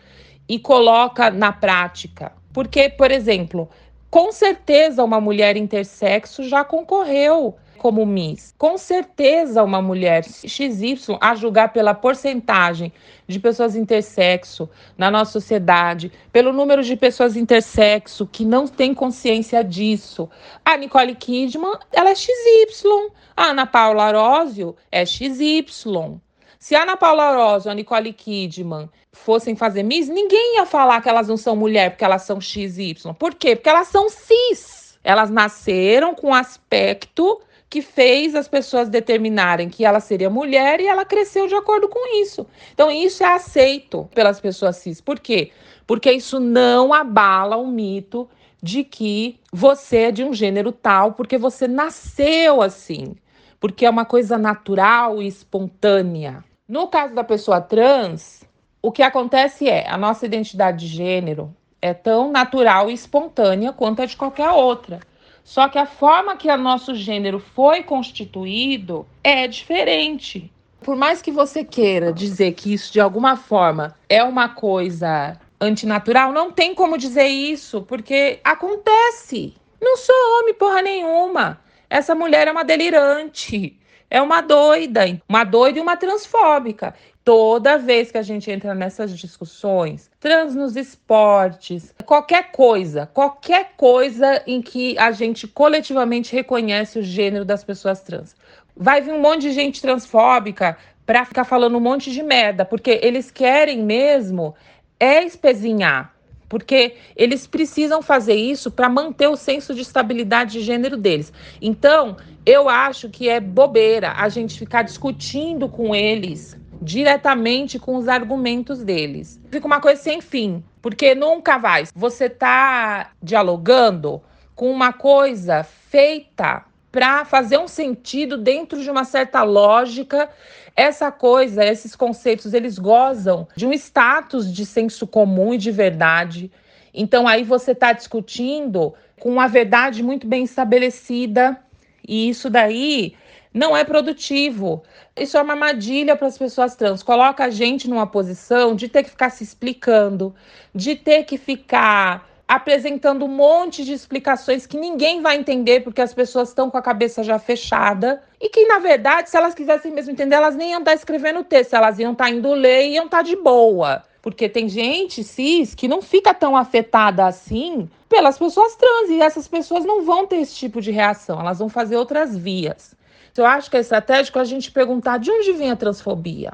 e coloca na prática. Porque, por exemplo, com certeza uma mulher intersexo já concorreu como Miss. Com certeza uma mulher XY, a julgar pela porcentagem de pessoas intersexo na nossa sociedade, pelo número de pessoas intersexo que não tem consciência disso. A Nicole Kidman, ela é XY. A Ana Paula Arósio é XY. Se a Ana Paula Arósio, a Nicole Kidman fossem fazer Miss, ninguém ia falar que elas não são mulher porque elas são XY. Por quê? Porque elas são cis. Elas nasceram com aspecto que fez as pessoas determinarem que ela seria mulher e ela cresceu de acordo com isso. Então, isso é aceito pelas pessoas cis. Por quê? Porque isso não abala o mito de que você é de um gênero tal, porque você nasceu assim, porque é uma coisa natural e espontânea. No caso da pessoa trans, o que acontece é a nossa identidade de gênero é tão natural e espontânea quanto a de qualquer outra. Só que a forma que o nosso gênero foi constituído é diferente. Por mais que você queira dizer que isso de alguma forma é uma coisa antinatural, não tem como dizer isso, porque acontece. Não sou homem porra nenhuma. Essa mulher é uma delirante, é uma doida, uma doida e uma transfóbica. Toda vez que a gente entra nessas discussões, trans nos esportes, qualquer coisa, qualquer coisa em que a gente coletivamente reconhece o gênero das pessoas trans, vai vir um monte de gente transfóbica para ficar falando um monte de merda, porque eles querem mesmo é espezinhar, porque eles precisam fazer isso para manter o senso de estabilidade de gênero deles. Então, eu acho que é bobeira a gente ficar discutindo com eles diretamente com os argumentos deles. Fica uma coisa sem fim, porque nunca vai. Você tá dialogando com uma coisa feita para fazer um sentido dentro de uma certa lógica. Essa coisa, esses conceitos, eles gozam de um status de senso comum e de verdade. Então aí você está discutindo com uma verdade muito bem estabelecida e isso daí não é produtivo. Isso é uma armadilha para as pessoas trans. Coloca a gente numa posição de ter que ficar se explicando, de ter que ficar apresentando um monte de explicações que ninguém vai entender porque as pessoas estão com a cabeça já fechada e que na verdade, se elas quisessem mesmo entender, elas nem iam estar escrevendo o texto, elas iam estar indo ler e iam estar de boa. Porque tem gente cis que não fica tão afetada assim pelas pessoas trans e essas pessoas não vão ter esse tipo de reação, elas vão fazer outras vias. Eu acho que é estratégico a gente perguntar de onde vem a transfobia.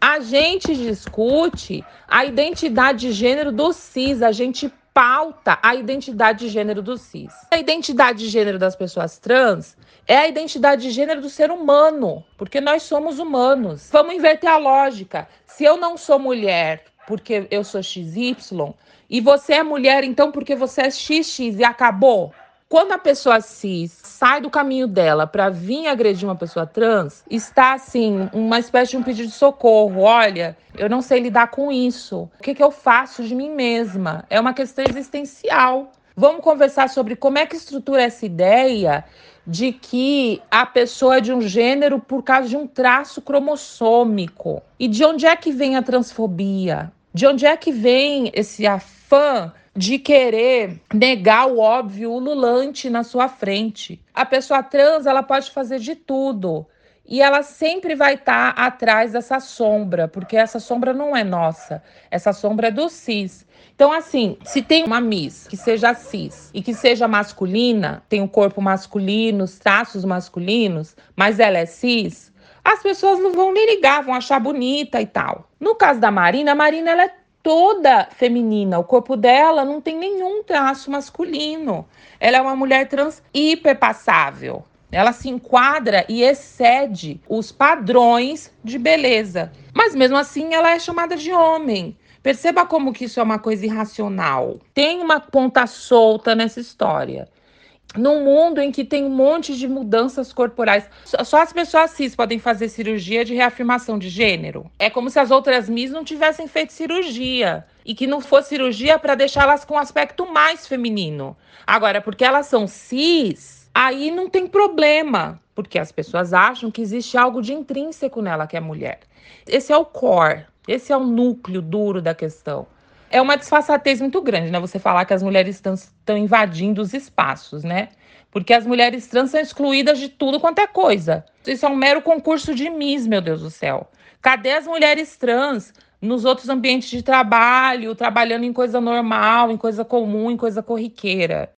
A gente discute a identidade de gênero do cis, a gente pauta a identidade de gênero do cis. A identidade de gênero das pessoas trans é a identidade de gênero do ser humano, porque nós somos humanos. Vamos inverter a lógica. Se eu não sou mulher porque eu sou XY, e você é mulher então porque você é XX e acabou. Quando a pessoa cis sai do caminho dela para vir agredir uma pessoa trans, está assim, uma espécie de um pedido de socorro. Olha, eu não sei lidar com isso. O que, que eu faço de mim mesma? É uma questão existencial. Vamos conversar sobre como é que estrutura essa ideia de que a pessoa é de um gênero por causa de um traço cromossômico. E de onde é que vem a transfobia? De onde é que vem esse afã de querer negar o óbvio ululante na sua frente. A pessoa trans, ela pode fazer de tudo. E ela sempre vai estar tá atrás dessa sombra, porque essa sombra não é nossa, essa sombra é do cis. Então, assim, se tem uma Miss que seja cis e que seja masculina, tem o um corpo masculino, os traços masculinos, mas ela é cis, as pessoas não vão nem ligar, vão achar bonita e tal. No caso da Marina, a Marina ela é toda feminina. O corpo dela não tem nenhum traço masculino. Ela é uma mulher trans hiperpassável. Ela se enquadra e excede os padrões de beleza. Mas mesmo assim, ela é chamada de homem. Perceba como que isso é uma coisa irracional. Tem uma ponta solta nessa história. Num mundo em que tem um monte de mudanças corporais. Só as pessoas cis podem fazer cirurgia de reafirmação de gênero. É como se as outras mis não tivessem feito cirurgia e que não fosse cirurgia para deixá-las com um aspecto mais feminino. Agora, porque elas são cis, aí não tem problema, porque as pessoas acham que existe algo de intrínseco nela que é mulher. Esse é o core, esse é o núcleo duro da questão é uma disfarçatez muito grande, né? Você falar que as mulheres trans estão invadindo os espaços, né? Porque as mulheres trans são excluídas de tudo quanto é coisa. Isso é um mero concurso de Miss, meu Deus do céu. Cadê as mulheres trans nos outros ambientes de trabalho, trabalhando em coisa normal, em coisa comum, em coisa corriqueira?